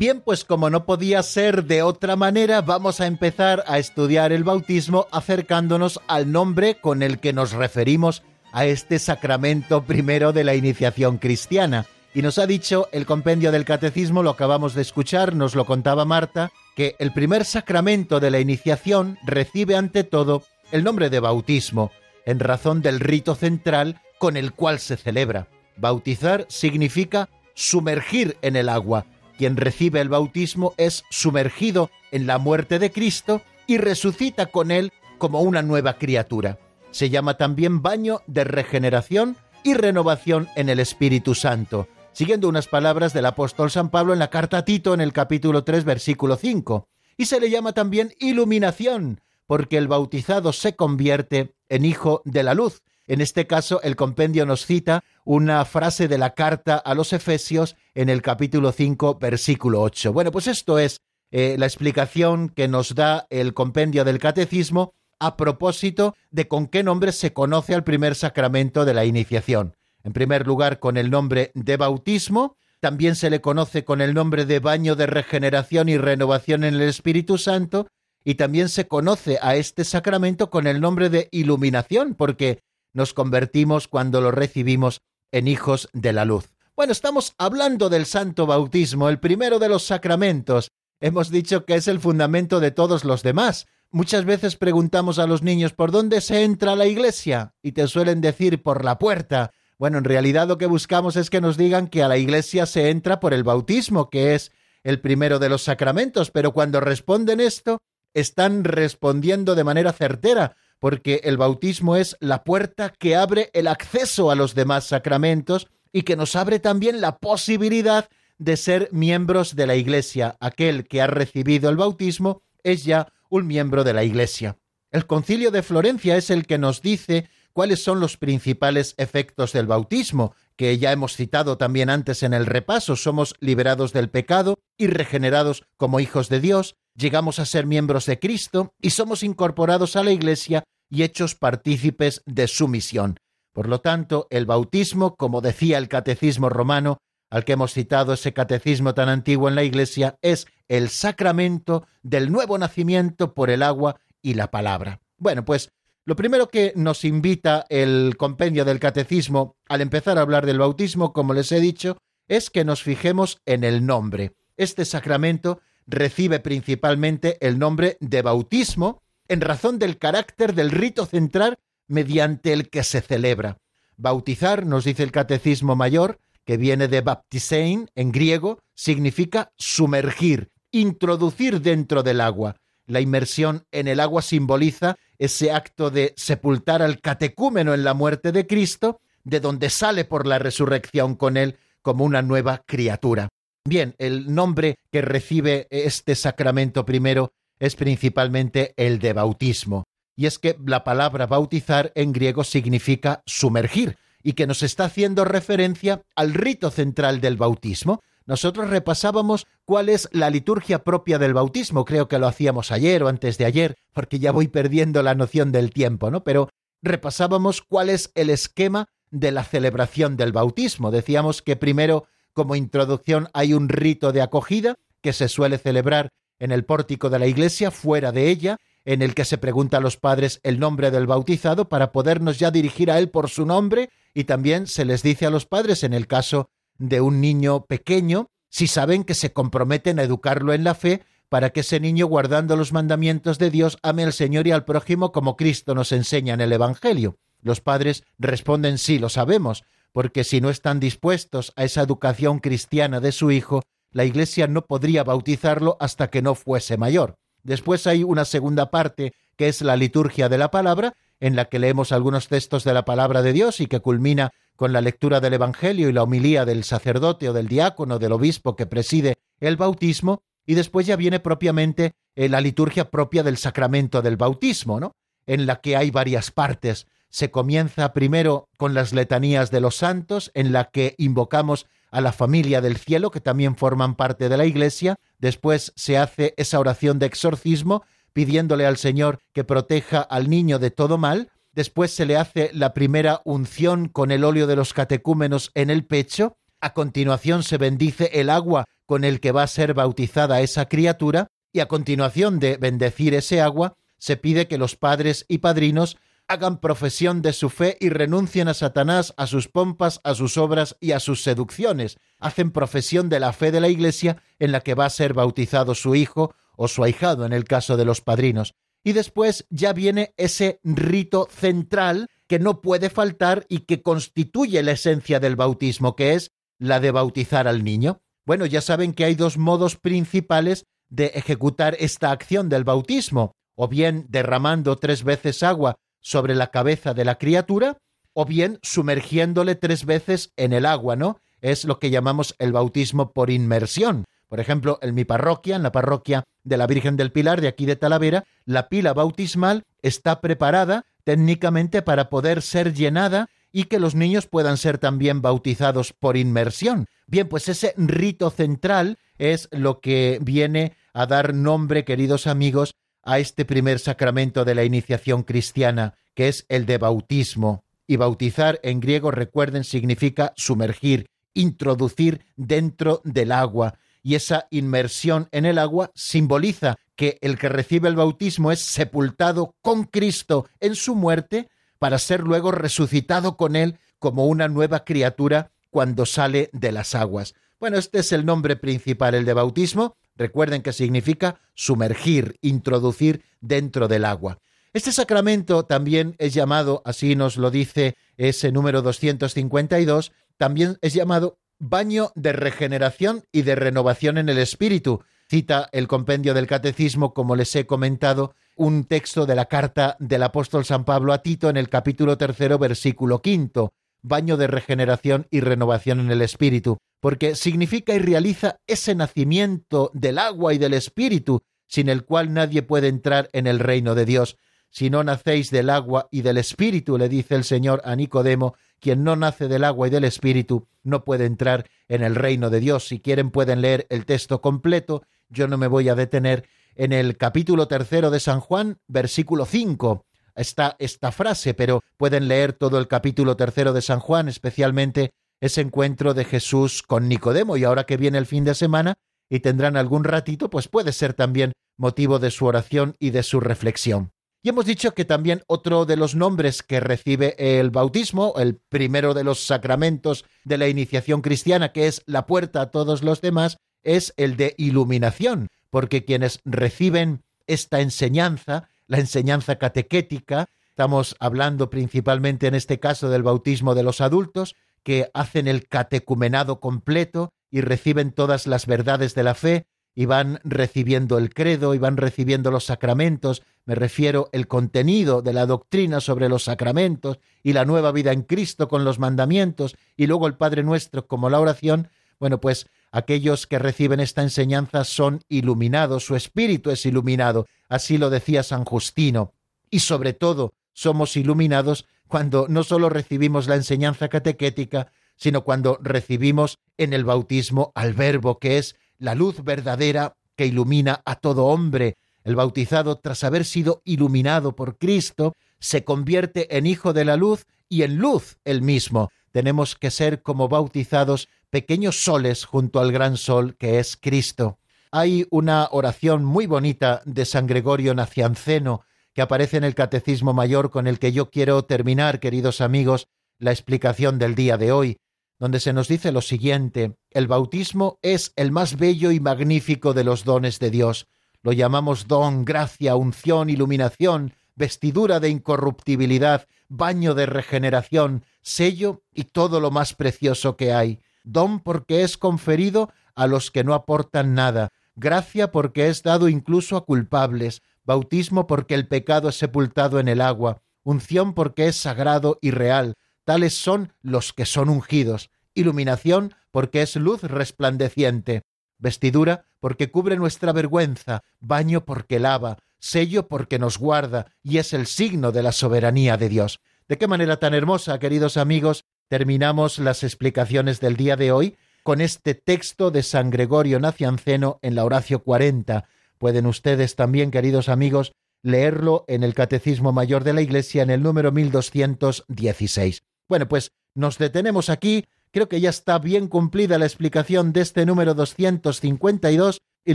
A: Bien, pues como no podía ser de otra manera, vamos a empezar a estudiar el bautismo acercándonos al nombre con el que nos referimos a este sacramento primero de la iniciación cristiana. Y nos ha dicho el compendio del catecismo, lo acabamos de escuchar, nos lo contaba Marta, que el primer sacramento de la iniciación recibe ante todo el nombre de bautismo, en razón del rito central con el cual se celebra. Bautizar significa sumergir en el agua. Quien recibe el bautismo es sumergido en la muerte de Cristo y resucita con él como una nueva criatura. Se llama también baño de regeneración y renovación en el Espíritu Santo, siguiendo unas palabras del apóstol San Pablo en la carta a Tito en el capítulo 3 versículo 5. Y se le llama también iluminación, porque el bautizado se convierte en hijo de la luz. En este caso, el compendio nos cita una frase de la carta a los Efesios en el capítulo 5, versículo 8. Bueno, pues esto es eh, la explicación que nos da el compendio del catecismo a propósito de con qué nombre se conoce al primer sacramento de la iniciación. En primer lugar, con el nombre de bautismo, también se le conoce con el nombre de baño de regeneración y renovación en el Espíritu Santo, y también se conoce a este sacramento con el nombre de iluminación, porque nos convertimos cuando lo recibimos en hijos de la luz. Bueno, estamos hablando del santo bautismo, el primero de los sacramentos. Hemos dicho que es el fundamento de todos los demás. Muchas veces preguntamos a los niños por dónde se entra a la iglesia y te suelen decir por la puerta. Bueno, en realidad lo que buscamos es que nos digan que a la iglesia se entra por el bautismo, que es el primero de los sacramentos, pero cuando responden esto, están respondiendo de manera certera, porque el bautismo es la puerta que abre el acceso a los demás sacramentos y que nos abre también la posibilidad de ser miembros de la Iglesia. Aquel que ha recibido el bautismo es ya un miembro de la Iglesia. El concilio de Florencia es el que nos dice cuáles son los principales efectos del bautismo, que ya hemos citado también antes en el repaso. Somos liberados del pecado y regenerados como hijos de Dios, llegamos a ser miembros de Cristo y somos incorporados a la Iglesia y hechos partícipes de su misión. Por lo tanto, el bautismo, como decía el catecismo romano, al que hemos citado ese catecismo tan antiguo en la Iglesia, es el sacramento del nuevo nacimiento por el agua y la palabra. Bueno, pues lo primero que nos invita el compendio del catecismo al empezar a hablar del bautismo, como les he dicho, es que nos fijemos en el nombre. Este sacramento recibe principalmente el nombre de bautismo en razón del carácter del rito central mediante el que se celebra. Bautizar, nos dice el Catecismo Mayor, que viene de baptisein en griego, significa sumergir, introducir dentro del agua. La inmersión en el agua simboliza ese acto de sepultar al catecúmeno en la muerte de Cristo, de donde sale por la resurrección con él como una nueva criatura. Bien, el nombre que recibe este sacramento primero es principalmente el de bautismo. Y es que la palabra bautizar en griego significa sumergir y que nos está haciendo referencia al rito central del bautismo. Nosotros repasábamos cuál es la liturgia propia del bautismo, creo que lo hacíamos ayer o antes de ayer, porque ya voy perdiendo la noción del tiempo, ¿no? Pero repasábamos cuál es el esquema de la celebración del bautismo. Decíamos que primero como introducción hay un rito de acogida que se suele celebrar en el pórtico de la iglesia, fuera de ella, en el que se pregunta a los padres el nombre del bautizado para podernos ya dirigir a él por su nombre y también se les dice a los padres en el caso de un niño pequeño si saben que se comprometen a educarlo en la fe para que ese niño guardando los mandamientos de Dios ame al Señor y al prójimo como Cristo nos enseña en el Evangelio. Los padres responden sí, lo sabemos, porque si no están dispuestos a esa educación cristiana de su hijo, la Iglesia no podría bautizarlo hasta que no fuese mayor. Después hay una segunda parte, que es la liturgia de la palabra, en la que leemos algunos textos de la palabra de Dios y que culmina con la lectura del Evangelio y la homilía del sacerdote o del diácono, del obispo que preside el bautismo, y después ya viene propiamente eh, la liturgia propia del sacramento del bautismo, ¿no? En la que hay varias partes se comienza primero con las letanías de los santos, en la que invocamos a la familia del cielo, que también forman parte de la Iglesia. Después se hace esa oración de exorcismo, pidiéndole al Señor que proteja al niño de todo mal. Después se le hace la primera unción con el óleo de los catecúmenos en el pecho. A continuación se bendice el agua con el que va a ser bautizada esa criatura. Y a continuación de bendecir ese agua, se pide que los padres y padrinos hagan profesión de su fe y renuncien a Satanás, a sus pompas, a sus obras y a sus seducciones. Hacen profesión de la fe de la Iglesia en la que va a ser bautizado su hijo o su ahijado en el caso de los padrinos. Y después ya viene ese rito central que no puede faltar y que constituye la esencia del bautismo, que es la de bautizar al niño. Bueno, ya saben que hay dos modos principales de ejecutar esta acción del bautismo, o bien derramando tres veces agua sobre la cabeza de la criatura, o bien sumergiéndole tres veces en el agua, ¿no? Es lo que llamamos el bautismo por inmersión. Por ejemplo, en mi parroquia, en la parroquia de la Virgen del Pilar de aquí de Talavera, la pila bautismal está preparada técnicamente para poder ser llenada y que los niños puedan ser también bautizados por inmersión. Bien, pues ese rito central es lo que viene a dar nombre, queridos amigos, a este primer sacramento de la iniciación cristiana, que es el de bautismo. Y bautizar en griego, recuerden, significa sumergir, introducir dentro del agua. Y esa inmersión en el agua simboliza que el que recibe el bautismo es sepultado con Cristo en su muerte para ser luego resucitado con él como una nueva criatura cuando sale de las aguas. Bueno, este es el nombre principal, el de bautismo. Recuerden que significa sumergir, introducir dentro del agua. Este sacramento también es llamado, así nos lo dice ese número 252, también es llamado baño de regeneración y de renovación en el espíritu. Cita el compendio del catecismo, como les he comentado, un texto de la carta del apóstol San Pablo a Tito en el capítulo tercero, versículo quinto baño de regeneración y renovación en el espíritu, porque significa y realiza ese nacimiento del agua y del espíritu, sin el cual nadie puede entrar en el reino de Dios. Si no nacéis del agua y del espíritu, le dice el Señor a Nicodemo, quien no nace del agua y del espíritu no puede entrar en el reino de Dios. Si quieren pueden leer el texto completo, yo no me voy a detener en el capítulo tercero de San Juan, versículo cinco está esta frase, pero pueden leer todo el capítulo tercero de San Juan, especialmente ese encuentro de Jesús con Nicodemo. Y ahora que viene el fin de semana y tendrán algún ratito, pues puede ser también motivo de su oración y de su reflexión. Y hemos dicho que también otro de los nombres que recibe el bautismo, el primero de los sacramentos de la iniciación cristiana, que es la puerta a todos los demás, es el de iluminación, porque quienes reciben esta enseñanza la enseñanza catequética. Estamos hablando principalmente en este caso del bautismo de los adultos, que hacen el catecumenado completo y reciben todas las verdades de la fe y van recibiendo el credo y van recibiendo los sacramentos, me refiero el contenido de la doctrina sobre los sacramentos y la nueva vida en Cristo con los mandamientos. Y luego el Padre Nuestro como la oración, bueno, pues aquellos que reciben esta enseñanza son iluminados, su espíritu es iluminado, así lo decía San Justino, y sobre todo somos iluminados cuando no solo recibimos la enseñanza catequética, sino cuando recibimos en el bautismo al Verbo, que es la luz verdadera que ilumina a todo hombre. El bautizado, tras haber sido iluminado por Cristo, se convierte en hijo de la luz y en luz el mismo. Tenemos que ser como bautizados pequeños soles junto al gran sol que es Cristo. Hay una oración muy bonita de San Gregorio Nacianceno que aparece en el Catecismo Mayor con el que yo quiero terminar, queridos amigos, la explicación del día de hoy, donde se nos dice lo siguiente, el bautismo es el más bello y magnífico de los dones de Dios. Lo llamamos don, gracia, unción, iluminación, vestidura de incorruptibilidad, baño de regeneración, sello y todo lo más precioso que hay. Don porque es conferido a los que no aportan nada, gracia porque es dado incluso a culpables, bautismo porque el pecado es sepultado en el agua, unción porque es sagrado y real, tales son los que son ungidos, iluminación porque es luz resplandeciente, vestidura porque cubre nuestra vergüenza, baño porque lava, sello porque nos guarda y es el signo de la soberanía de Dios. De qué manera tan hermosa, queridos amigos, terminamos las explicaciones del día de hoy con este texto de San Gregorio Nacianceno en la Horacio 40. Pueden ustedes también, queridos amigos, leerlo en el Catecismo Mayor de la Iglesia en el número 1216. Bueno, pues nos detenemos aquí. Creo que ya está bien cumplida la explicación de este número 252 y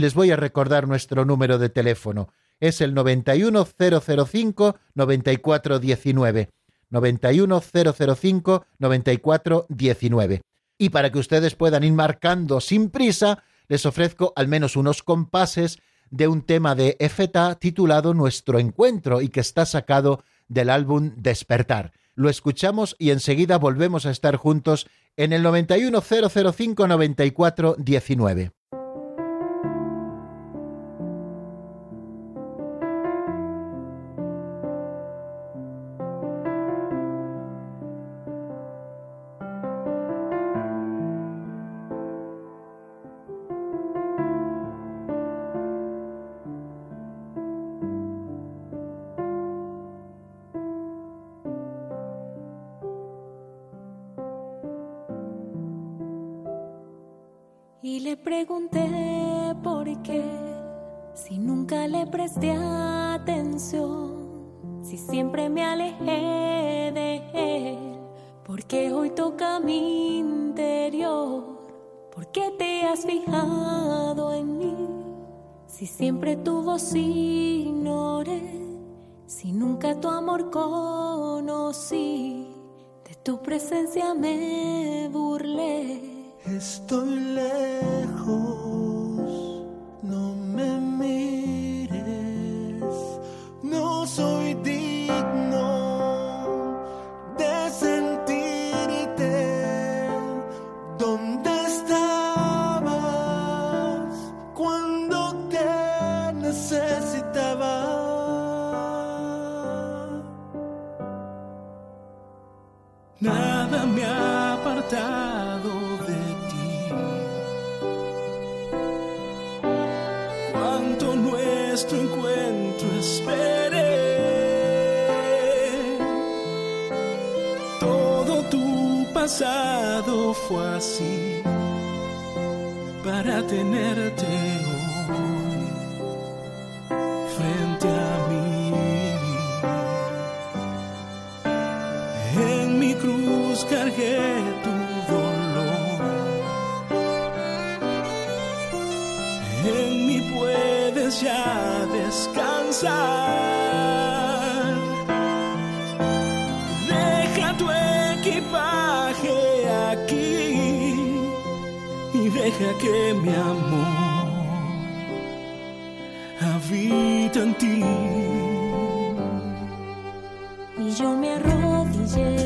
A: les voy a recordar nuestro número de teléfono. Es el 91005 9419. 91005 9419. Y para que ustedes puedan ir marcando sin prisa, les ofrezco al menos unos compases de un tema de FTA titulado Nuestro Encuentro y que está sacado del álbum Despertar. Lo escuchamos y enseguida volvemos a estar juntos en el 91005
D: presté atención, si siempre me alejé de él, porque hoy toca mi interior, ¿por qué te has fijado en mí? Si siempre tu voz ignoré, si nunca tu amor conocí, de tu presencia me burlé.
E: Estoy lejos, pasado fue así para tenerte hoy frente a mí. En mi cruz cargué tu dolor. En mí puedes ya descansar. Deja que mi amor habita en ti.
D: y yo me arrodillé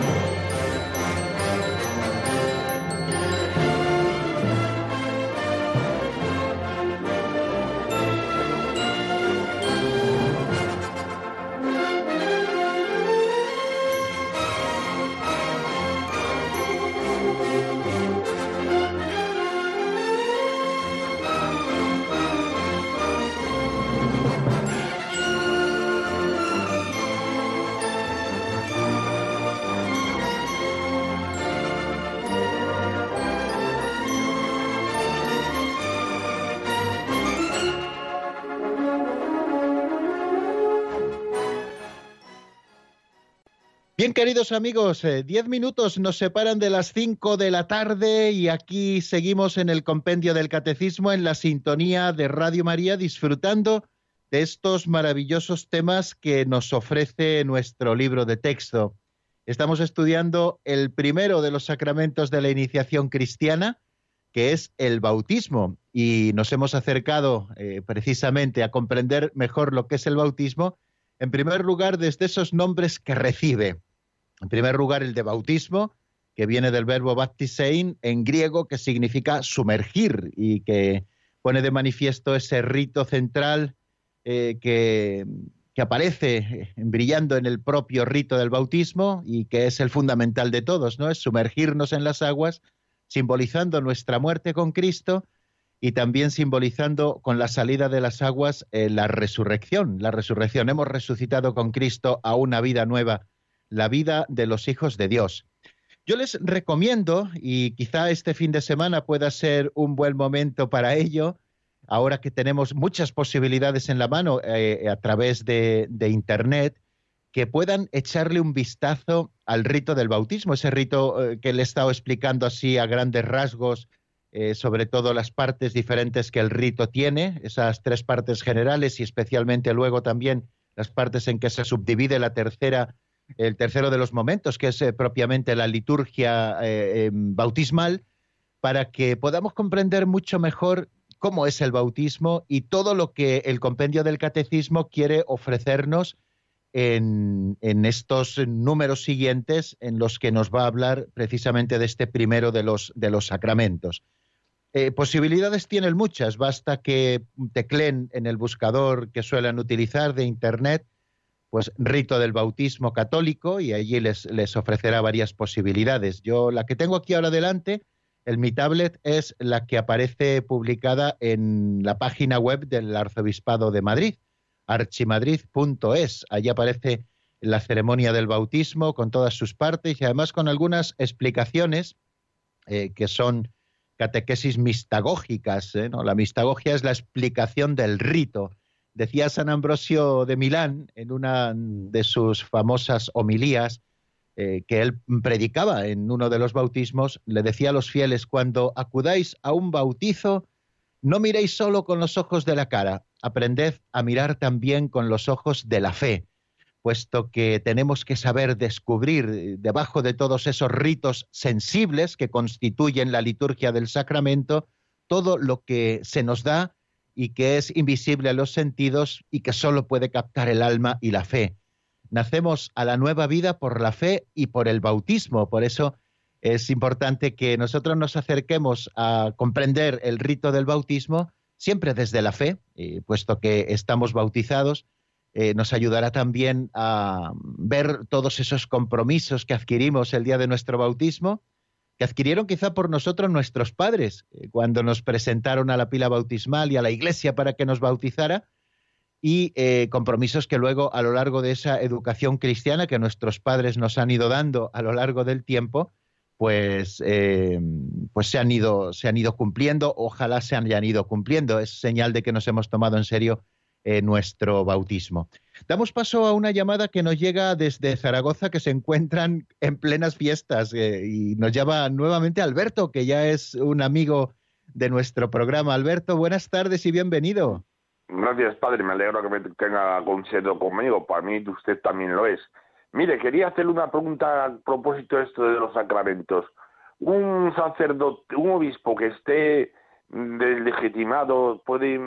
A: Bien, queridos amigos, eh, diez minutos nos separan de las cinco de la tarde y aquí seguimos en el compendio del catecismo en la sintonía de Radio María disfrutando de estos maravillosos temas que nos ofrece nuestro libro de texto. Estamos estudiando el primero de los sacramentos de la iniciación cristiana, que es el bautismo, y nos hemos acercado eh, precisamente a comprender mejor lo que es el bautismo, en primer lugar desde esos nombres que recibe. En primer lugar, el de bautismo, que viene del verbo baptisein en griego, que significa sumergir y que pone de manifiesto ese rito central eh, que, aparece brillando en el propio rito del bautismo y que es el fundamental de todos, ¿no? Es sumergirnos en las aguas, simbolizando nuestra muerte con Cristo y también simbolizando con la salida de las aguas eh, la resurrección. La resurrección. Hemos resucitado con Cristo a una vida nueva, la vida de los hijos de Dios. Yo les recomiendo, y quizá este fin de semana pueda ser un buen momento para ello, ahora que tenemos muchas posibilidades en la mano eh, a través de, Internet, que puedan echarle un vistazo al rito del bautismo, ese rito eh, que le he estado explicando así a grandes rasgos, eh, sobre todo las partes diferentes que el rito tiene, esas tres partes generales y especialmente luego también las partes en que se subdivide la tercera el tercero de los momentos, que es eh, propiamente la liturgia eh, em, bautismal, para que podamos comprender mucho mejor cómo es el bautismo y todo lo que el compendio del catecismo quiere ofrecernos en, estos números siguientes en los que nos va a hablar precisamente de este primero de los, de los sacramentos. Eh, posibilidades tienen muchas, basta que tecleen en el buscador que suelen utilizar de Internet pues rito del bautismo católico y allí les, les ofrecerá varias posibilidades. Yo la que tengo aquí ahora delante, el mi tablet es la que aparece publicada en la página web del Arzobispado de Madrid, archimadrid.es. Allí aparece la ceremonia del bautismo con todas sus partes y además con algunas explicaciones eh, que son catequesis mistagógicas. ¿eh? ¿no? La mistagogia es la explicación del rito Decía San Ambrosio de Milán en una de sus famosas homilías eh, que él predicaba en uno de los bautismos, le decía a los fieles, cuando acudáis a un bautizo, no miréis solo con los ojos de la cara, aprended a mirar también con los ojos de la fe, puesto que tenemos que saber descubrir debajo de todos esos ritos sensibles que constituyen la liturgia del sacramento todo lo que se nos da y que es invisible a los sentidos y que solo puede captar el alma y la fe. Nacemos a la nueva vida por la fe y por el bautismo, por eso es importante que nosotros nos acerquemos a comprender el rito del bautismo siempre desde la fe, puesto que estamos bautizados, eh, nos ayudará también a ver todos esos compromisos que adquirimos el día de nuestro bautismo que adquirieron quizá por nosotros nuestros padres eh, cuando nos presentaron a la pila bautismal y a la iglesia para que nos bautizara, y eh, compromisos que luego a lo largo de esa educación cristiana que nuestros padres nos han ido dando a lo largo del tiempo, pues, eh, pues se, han ido, se han ido cumpliendo, ojalá se hayan ido cumpliendo. Es señal de que nos hemos tomado en serio nuestro bautismo. Damos paso a una llamada que nos llega desde Zaragoza, que se encuentran en plenas fiestas, eh, y nos llama nuevamente Alberto, que ya es un amigo de nuestro programa. Alberto, buenas tardes y bienvenido.
F: Gracias, padre. Me alegro que me tenga consejo conmigo. Para mí usted también lo es. Mire, quería hacerle una pregunta a propósito de esto de los sacramentos. Un sacerdote, un obispo que esté legitimado puede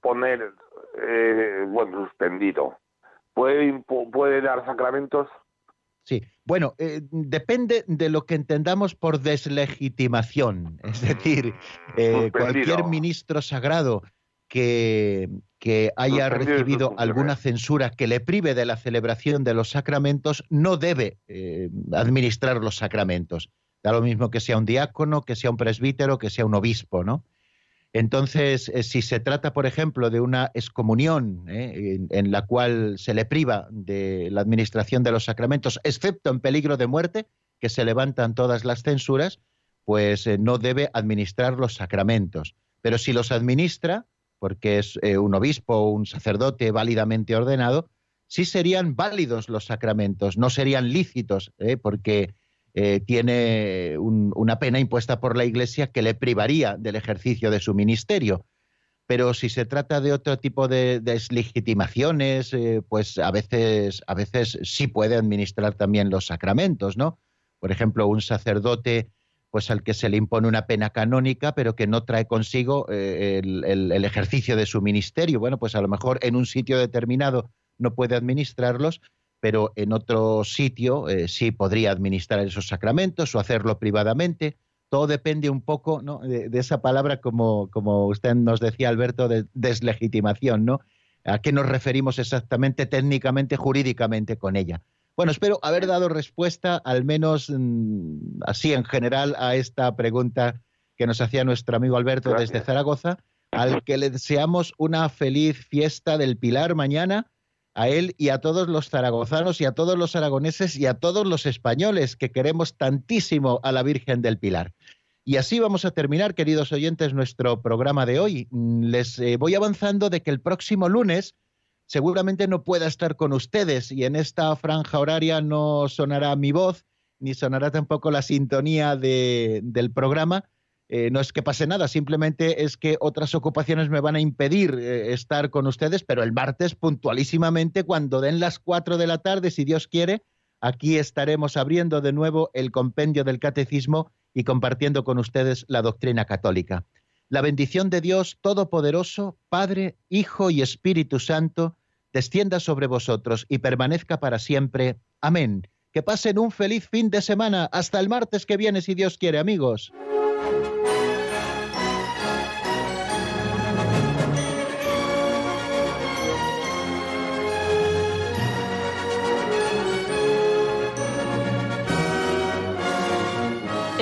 F: poner, eh, bueno, suspendido ¿Puede, puede dar sacramentos?
A: Sí, bueno, eh, depende de lo que entendamos por deslegitimación. Es decir, eh, cualquier ministro sagrado que, que haya recibido alguna censura que le prive de la celebración de los sacramentos no debe eh, administrar los sacramentos. Da lo mismo que sea un diácono, que sea un presbítero, que sea un obispo, ¿no? Entonces, eh, si se trata, por ejemplo, de una excomunión eh, en, la cual se le priva de la administración de los sacramentos, excepto en peligro de muerte, que se levantan todas las censuras, pues eh, no debe administrar los sacramentos. Pero si los administra, porque es un obispo o un sacerdote válidamente ordenado, sí serían válidos los sacramentos, no serían lícitos, porque eh, tiene una pena impuesta por la Iglesia que le privaría del ejercicio de su ministerio. pero si se trata de otro tipo de deslegitimaciones, eh, pues a veces, a veces sí puede administrar también los sacramentos, ¿no? Por ejemplo, un sacerdote pues al que se le impone una pena canónica, pero que no trae consigo eh, el, ejercicio de su ministerio. Bueno, pues a lo mejor en un sitio determinado no puede administrarlos, pero en otro sitio eh, sí podría administrar esos sacramentos o hacerlo privadamente. Todo depende un poco de, esa palabra, como, como usted nos decía, Alberto, de deslegitimación, ¿no? ¿A qué nos referimos exactamente técnicamente, jurídicamente con ella? Bueno, espero haber dado respuesta, al menos mm, así en general, a esta pregunta que nos hacía nuestro amigo Alberto desde Zaragoza, al que le deseamos una feliz fiesta del Pilar mañana, a él y a todos los zaragozanos y a todos los aragoneses y a todos los españoles que queremos tantísimo a la Virgen del Pilar. Y así vamos a terminar, queridos oyentes, nuestro programa de hoy. Mm, les eh, voy avanzando de que el próximo lunes seguramente no pueda estar con ustedes y en esta franja horaria no sonará mi voz ni sonará tampoco la sintonía del programa. Eh, no es que pase nada, simplemente es que otras ocupaciones me van a impedir eh, estar con ustedes, pero el martes puntualísimamente, cuando den las cuatro de la tarde, si Dios quiere, aquí estaremos abriendo de nuevo el compendio del catecismo y compartiendo con ustedes la doctrina católica. La bendición de Dios Todopoderoso, Padre, Hijo y Espíritu Santo, descienda sobre vosotros y permanezca para siempre. Amén. Que pasen un feliz fin de semana. Hasta el martes que viene, si Dios quiere, amigos.